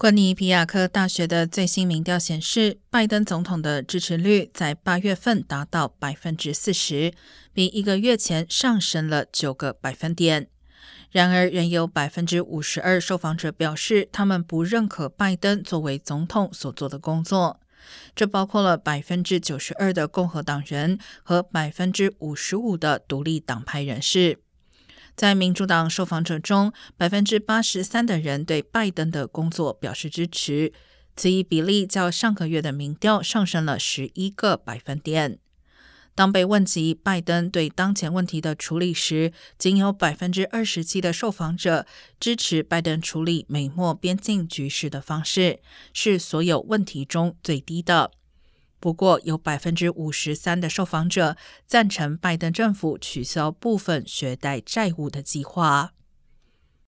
昆尼皮亚克大学的最新民调显示，拜登总统的支持率在八月份达到百分之四十，比一个月前上升了九个百分点。然而，仍有百分之五十二受访者表示，他们不认可拜登作为总统所做的工作。这包括了百分之九十二的共和党人和百分之五十五的独立党派人士。在民主党受访者中，百分之八十三的人对拜登的工作表示支持，此一比例较上个月的民调上升了十一个百分点。当被问及拜登对当前问题的处理时，仅有百分之二十七的受访者支持拜登处理美墨边境局势的方式，是所有问题中最低的。不过，有百分之五十三的受访者赞成拜登政府取消部分学贷债务的计划。